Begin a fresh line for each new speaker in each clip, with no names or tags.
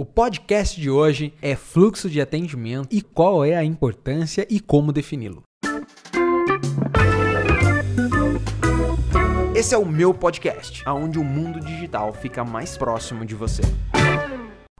O podcast de hoje é fluxo de atendimento e qual é a importância e como defini-lo. Esse é o meu podcast, onde o mundo digital fica mais próximo de você.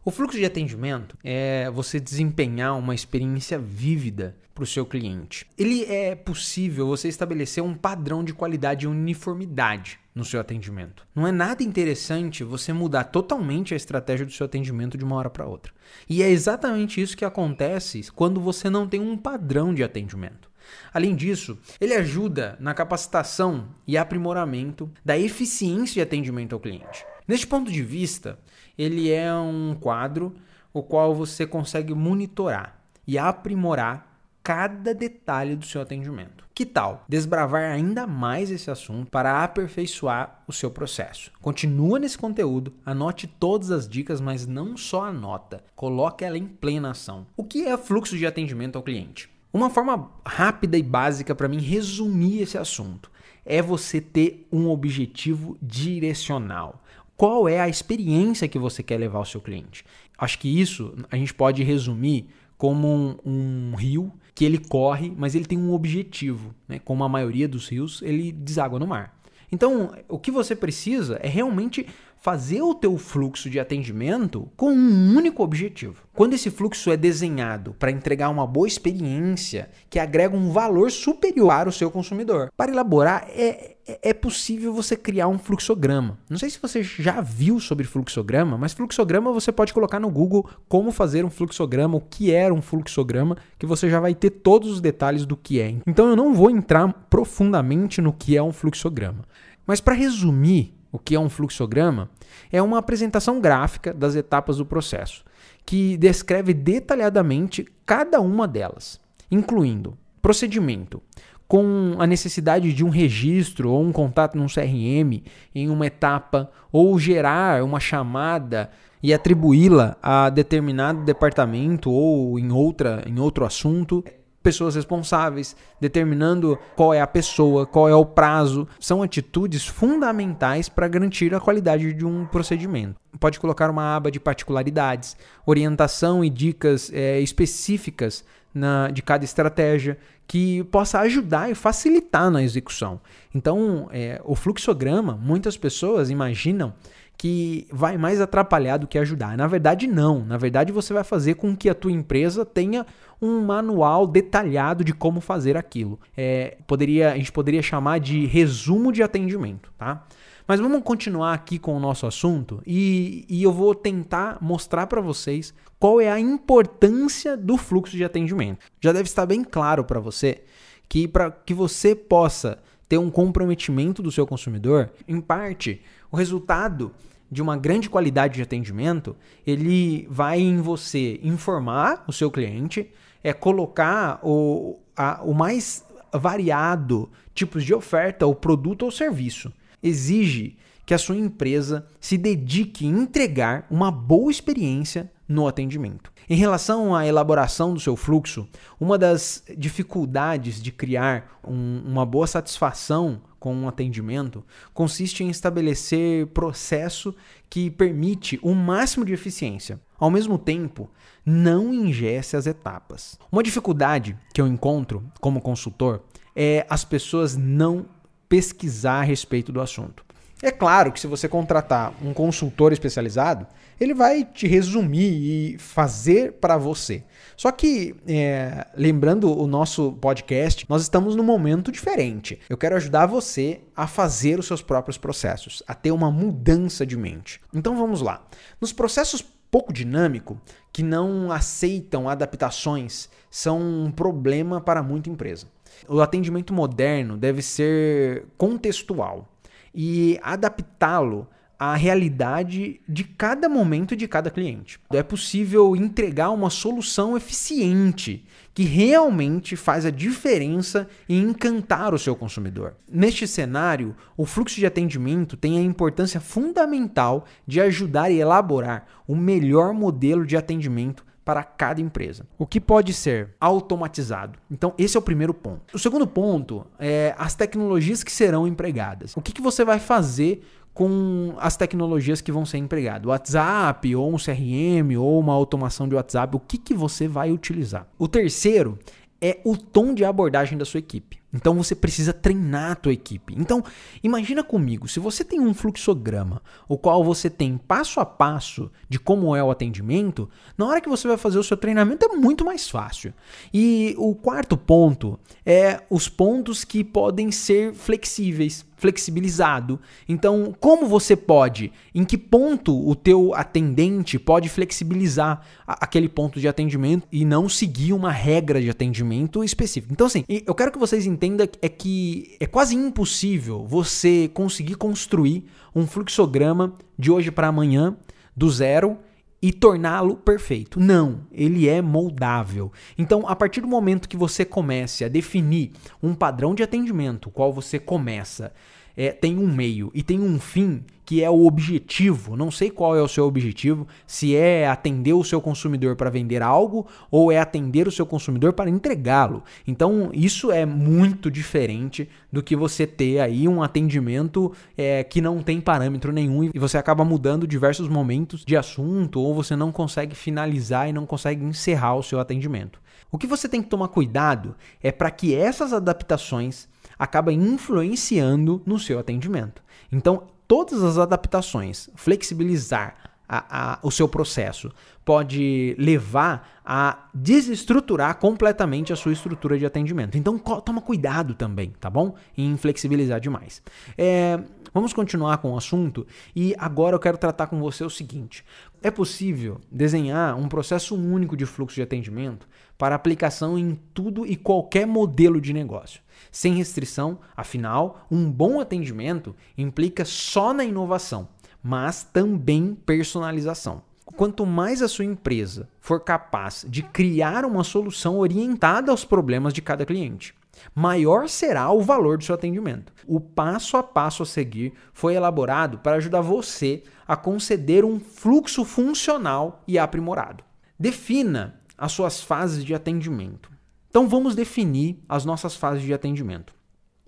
O fluxo de atendimento é você desempenhar uma experiência vívida para o seu cliente. Ele é possível você estabelecer um padrão de qualidade e uniformidade no seu atendimento. Não é nada interessante você mudar totalmente a estratégia do seu atendimento de uma hora para outra. E é exatamente isso que acontece quando você não tem um padrão de atendimento. Além disso, ele ajuda na capacitação e aprimoramento da eficiência de atendimento ao cliente. Neste ponto de vista, ele é um quadro o qual você consegue monitorar e aprimorar cada detalhe do seu atendimento. Que tal desbravar ainda mais esse assunto para aperfeiçoar o seu processo? Continua nesse conteúdo, anote todas as dicas, mas não só anota, coloque ela em plena ação. O que é fluxo de atendimento ao cliente? Uma forma rápida e básica para mim resumir esse assunto é você ter um objetivo direcional. Qual é a experiência que você quer levar ao seu cliente? Acho que isso a gente pode resumir como um, um, rio que ele corre, mas ele tem um objetivo. Né? Como a maioria dos rios, ele deságua no mar. Então, o que você precisa é realmente fazer o teu fluxo de atendimento com um único objetivo. Quando esse fluxo é desenhado para entregar uma boa experiência que agrega um valor superior ao seu consumidor. Para elaborar, é, é, é possível você criar um fluxograma. Não sei se você já viu sobre fluxograma, mas fluxograma você pode colocar no Google como fazer um fluxograma, o que era um fluxograma, que você já vai ter todos os detalhes do que é. Então eu não vou entrar profundamente no que é um fluxograma. Mas para resumir o que é um fluxograma? É uma apresentação gráfica das etapas do processo, que descreve detalhadamente cada uma delas, incluindo procedimento, com a necessidade de um registro ou um contato num CRM em uma etapa, ou gerar uma chamada e atribuí-la a determinado departamento ou em, outra, em outro assunto pessoas responsáveis, determinando qual é a pessoa, qual é o prazo. São atitudes fundamentais para garantir a qualidade de um procedimento. Pode colocar uma aba de particularidades, orientação e dicas é, específicas na, de cada estratégia que possa ajudar e facilitar na execução. Então, é, o fluxograma, muitas pessoas imaginam que vai mais atrapalhar do que ajudar. Na verdade, não. Na verdade, você vai fazer com que a tua empresa tenha um manual detalhado de como fazer aquilo. É, poderia, a gente poderia chamar de resumo de atendimento, tá? Mas vamos continuar aqui com o nosso assunto e, e eu vou tentar mostrar para vocês qual é a importância do fluxo de atendimento. Já deve estar bem claro para você que para que você possa ter um comprometimento do seu consumidor, em parte, o resultado de uma grande qualidade de atendimento, ele vai em você informar o seu cliente, é colocar o, a, o mais variado tipos de oferta, o produto ou serviço. Exige que a sua empresa se dedique em entregar uma boa experiência no atendimento. Em relação à elaboração do seu fluxo, uma das dificuldades de criar um, uma boa satisfação com um atendimento consiste em estabelecer processo que permite o máximo de eficiência. Ao mesmo tempo, não ingesse as etapas. Uma dificuldade que eu encontro como consultor é as pessoas não pesquisar a respeito do assunto. É claro que se você contratar um consultor especializado, ele vai te resumir e fazer para você. Só que, é, lembrando o nosso podcast, nós estamos num momento diferente. Eu quero ajudar você a fazer os seus próprios processos, a ter uma mudança de mente. Então vamos lá. Nos processos pouco dinâmico, que não aceitam adaptações, são um problema para muita empresa. O atendimento moderno deve ser contextual e adaptá-lo à realidade de cada momento de cada cliente. É possível entregar uma solução eficiente que realmente faz a diferença e encantar o seu consumidor. Neste cenário, o fluxo de atendimento tem a importância fundamental de ajudar e elaborar o melhor modelo de atendimento para cada empresa. O que pode ser automatizado. Então, esse é o primeiro ponto. O segundo ponto é as tecnologias que serão empregadas. O que, que você vai fazer com as tecnologias que vão ser empregadas. WhatsApp, ou um CRM, ou uma automação de WhatsApp, o que, que você vai utilizar. O terceiro é o tom de abordagem da sua equipe. Então você precisa treinar a tua equipe. Então, imagina comigo, se você tem um fluxograma, o qual você tem passo a passo de como é o atendimento, na hora que você vai fazer o seu treinamento é muito mais fácil. E o quarto ponto é os pontos que podem ser flexíveis, flexibilizado. Então, como você pode, em que ponto o teu atendente pode flexibilizar aquele ponto de atendimento e não seguir uma regra de atendimento específica. Então, assim, eu quero que vocês entendam entenda é que é quase impossível você conseguir construir um fluxograma de hoje para amanhã, do zero, e torná-lo perfeito. Não, ele é moldável. Então, a partir do momento que você comece a definir um padrão de atendimento, qual você começa é, tem um meio e tem um fim que é o objetivo. Não sei qual é o seu objetivo, se é atender o seu consumidor para vender algo ou é atender o seu consumidor para entregá-lo. Então, isso é muito diferente do que você ter aí um atendimento é, que não tem parâmetro nenhum e você acaba mudando diversos momentos de assunto ou você não consegue finalizar e não consegue encerrar o seu atendimento. O que você tem que tomar cuidado é para que essas adaptações acaba influenciando no seu atendimento. Então, todas as adaptações, flexibilizar a, a, o seu processo, pode levar a desestruturar completamente a sua estrutura de atendimento. Então, toma cuidado também, tá bom? Em flexibilizar demais. É, vamos continuar com o assunto e agora eu quero tratar com você o seguinte: é possível desenhar um processo único de fluxo de atendimento para aplicação em tudo e qualquer modelo de negócio sem restrição, afinal, um bom atendimento implica só na inovação, mas também personalização. Quanto mais a sua empresa for capaz de criar uma solução orientada aos problemas de cada cliente, maior será o valor do seu atendimento. O passo a passo a seguir foi elaborado para ajudar você a conceder um fluxo funcional e aprimorado. Defina as suas fases de atendimento. Então vamos definir as nossas fases de atendimento.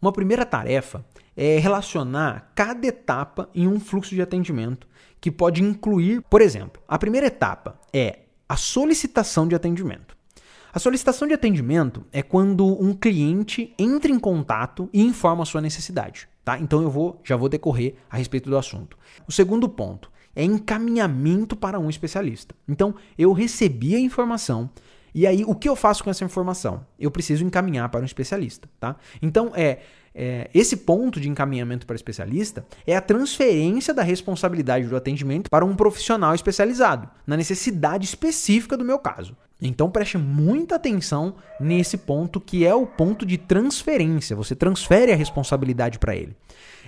Uma primeira tarefa é relacionar cada etapa em um fluxo de atendimento que pode incluir, por exemplo, a primeira etapa é a solicitação de atendimento. A solicitação de atendimento é quando um cliente entra em contato e informa a sua necessidade, tá? Então eu vou já vou decorrer a respeito do assunto. O segundo ponto é encaminhamento para um especialista. Então eu recebi a informação, e aí, o que eu faço com essa informação? Eu preciso encaminhar para um especialista, tá? Então, é, é, esse ponto de encaminhamento para especialista é a transferência da responsabilidade do atendimento para um profissional especializado, na necessidade específica do meu caso. Então preste muita atenção nesse ponto que é o ponto de transferência. Você transfere a responsabilidade para ele.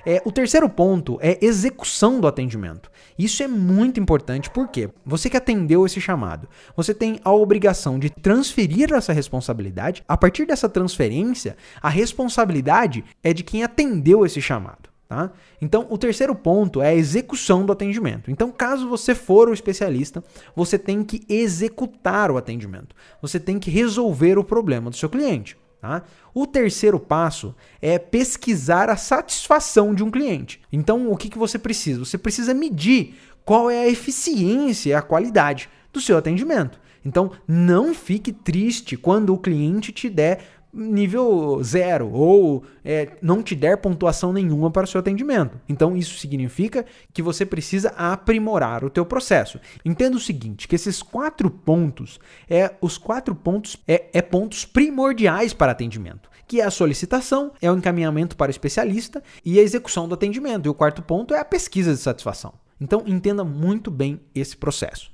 É, o terceiro ponto é execução do atendimento. Isso é muito importante porque você que atendeu esse chamado, você tem a obrigação de transferir essa responsabilidade. A partir dessa transferência, a responsabilidade é de quem atendeu esse chamado. Tá? Então, o terceiro ponto é a execução do atendimento. Então, caso você for o especialista, você tem que executar o atendimento. Você tem que resolver o problema do seu cliente. Tá? O terceiro passo é pesquisar a satisfação de um cliente. Então, o que, que você precisa? Você precisa medir qual é a eficiência e a qualidade do seu atendimento. Então, não fique triste quando o cliente te der nível zero ou é, não te der pontuação nenhuma para o seu atendimento. Então isso significa que você precisa aprimorar o teu processo. Entenda o seguinte, que esses quatro pontos é os quatro pontos é, é pontos primordiais para atendimento, que é a solicitação, é o encaminhamento para o especialista e a execução do atendimento. E o quarto ponto é a pesquisa de satisfação. Então entenda muito bem esse processo.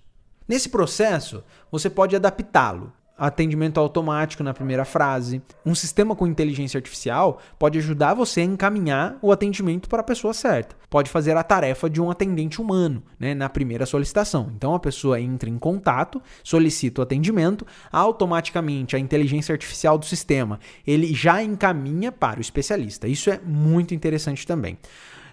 Nesse processo, você pode adaptá-lo atendimento automático na primeira frase. Um sistema com inteligência artificial pode ajudar você a encaminhar o atendimento para a pessoa certa. Pode fazer a tarefa de um atendente humano né, na primeira solicitação. Então a pessoa entra em contato, solicita o atendimento, automaticamente a inteligência artificial do sistema ele já encaminha para o especialista. Isso é muito interessante também.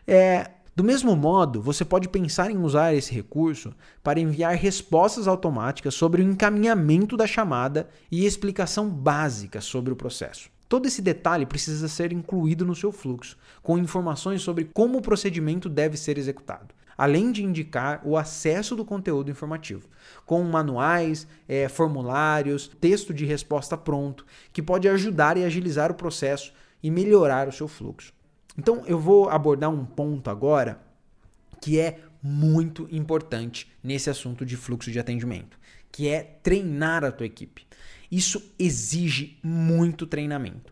É, do mesmo modo, você pode pensar em usar esse recurso para enviar respostas automáticas sobre o encaminhamento da chamada e explicação básica sobre o processo. Todo esse detalhe precisa ser incluído no seu fluxo, com informações sobre como o procedimento deve ser executado, além de indicar o acesso do conteúdo informativo, com manuais, é, formulários, texto de resposta pronto, que pode ajudar e agilizar o processo e melhorar o seu fluxo. Então, eu vou abordar um ponto agora que é muito importante nesse assunto de fluxo de atendimento, que é treinar a tua equipe. Isso exige muito treinamento.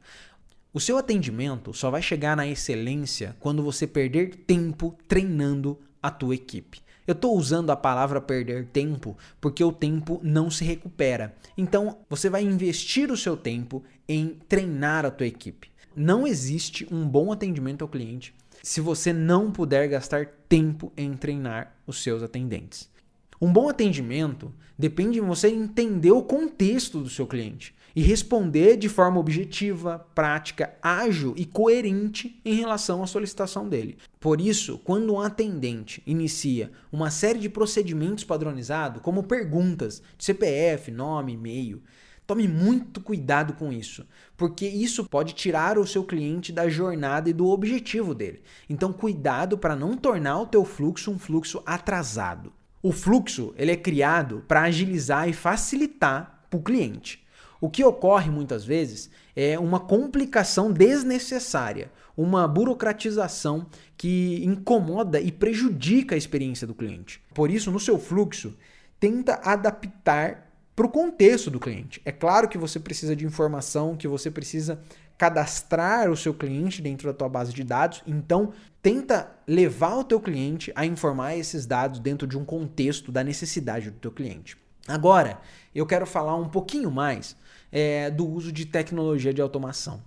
O seu atendimento só vai chegar na excelência quando você perder tempo treinando a tua equipe. Eu estou usando a palavra perder tempo porque o tempo não se recupera. Então, você vai investir o seu tempo em treinar a tua equipe. Não existe um bom atendimento ao cliente se você não puder gastar tempo em treinar os seus atendentes. Um bom atendimento depende de você entender o contexto do seu cliente e responder de forma objetiva, prática, ágil e coerente em relação à solicitação dele. Por isso, quando um atendente inicia uma série de procedimentos padronizados, como perguntas de CPF, nome, e-mail, Tome muito cuidado com isso, porque isso pode tirar o seu cliente da jornada e do objetivo dele. Então, cuidado para não tornar o teu fluxo um fluxo atrasado. O fluxo ele é criado para agilizar e facilitar para o cliente. O que ocorre muitas vezes é uma complicação desnecessária, uma burocratização que incomoda e prejudica a experiência do cliente. Por isso, no seu fluxo, tenta adaptar para o contexto do cliente. É claro que você precisa de informação, que você precisa cadastrar o seu cliente dentro da tua base de dados. Então, tenta levar o teu cliente a informar esses dados dentro de um contexto da necessidade do teu cliente. Agora, eu quero falar um pouquinho mais é, do uso de tecnologia de automação.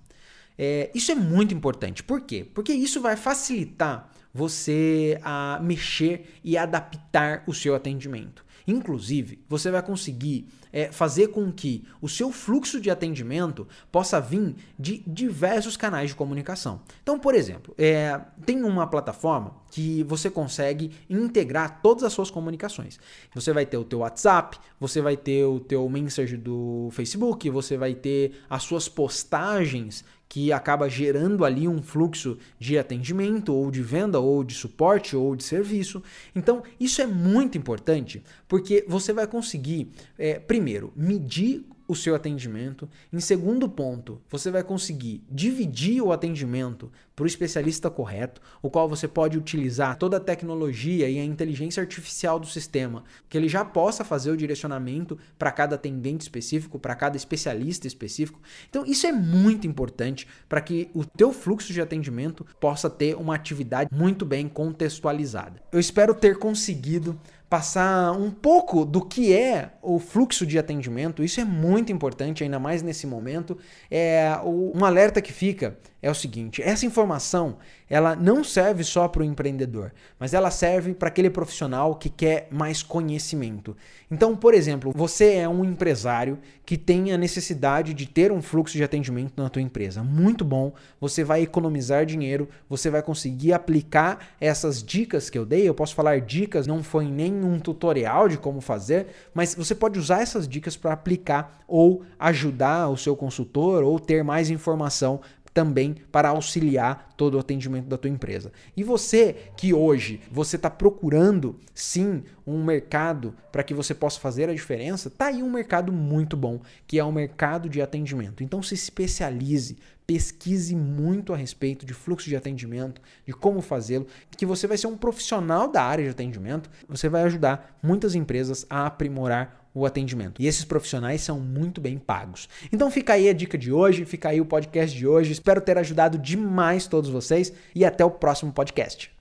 É, isso é muito importante. Por quê? Porque isso vai facilitar você a mexer e adaptar o seu atendimento. Inclusive, você vai conseguir é, fazer com que o seu fluxo de atendimento possa vir de diversos canais de comunicação. Então, por exemplo, é, tem uma plataforma que você consegue integrar todas as suas comunicações. Você vai ter o teu WhatsApp, você vai ter o teu message do Facebook, você vai ter as suas postagens que acaba gerando ali um fluxo de atendimento, ou de venda, ou de suporte, ou de serviço. Então, isso é muito importante porque você vai conseguir, é, primeiro, medir o seu atendimento. Em segundo ponto, você vai conseguir dividir o atendimento para o especialista correto, o qual você pode utilizar toda a tecnologia e a inteligência artificial do sistema, que ele já possa fazer o direcionamento para cada atendente específico, para cada especialista específico. Então, isso é muito importante para que o teu fluxo de atendimento possa ter uma atividade muito bem contextualizada. Eu espero ter conseguido passar um pouco do que é o fluxo de atendimento. Isso é muito importante, ainda mais nesse momento. É um alerta que fica é o seguinte: essa informação ela não serve só para o empreendedor, mas ela serve para aquele profissional que quer mais conhecimento. Então, por exemplo, você é um empresário que tem a necessidade de ter um fluxo de atendimento na tua empresa. Muito bom, você vai economizar dinheiro, você vai conseguir aplicar essas dicas que eu dei. Eu posso falar dicas, não foi nenhum tutorial de como fazer, mas você pode usar essas dicas para aplicar ou ajudar o seu consultor ou ter mais informação também para auxiliar todo o atendimento da tua empresa. E você que hoje você está procurando sim um mercado para que você possa fazer a diferença, tá aí um mercado muito bom, que é o mercado de atendimento. Então se especialize, pesquise muito a respeito de fluxo de atendimento, de como fazê-lo, que você vai ser um profissional da área de atendimento, você vai ajudar muitas empresas a aprimorar o atendimento. E esses profissionais são muito bem pagos. Então fica aí a dica de hoje, fica aí o podcast de hoje. Espero ter ajudado demais todos vocês e até o próximo podcast.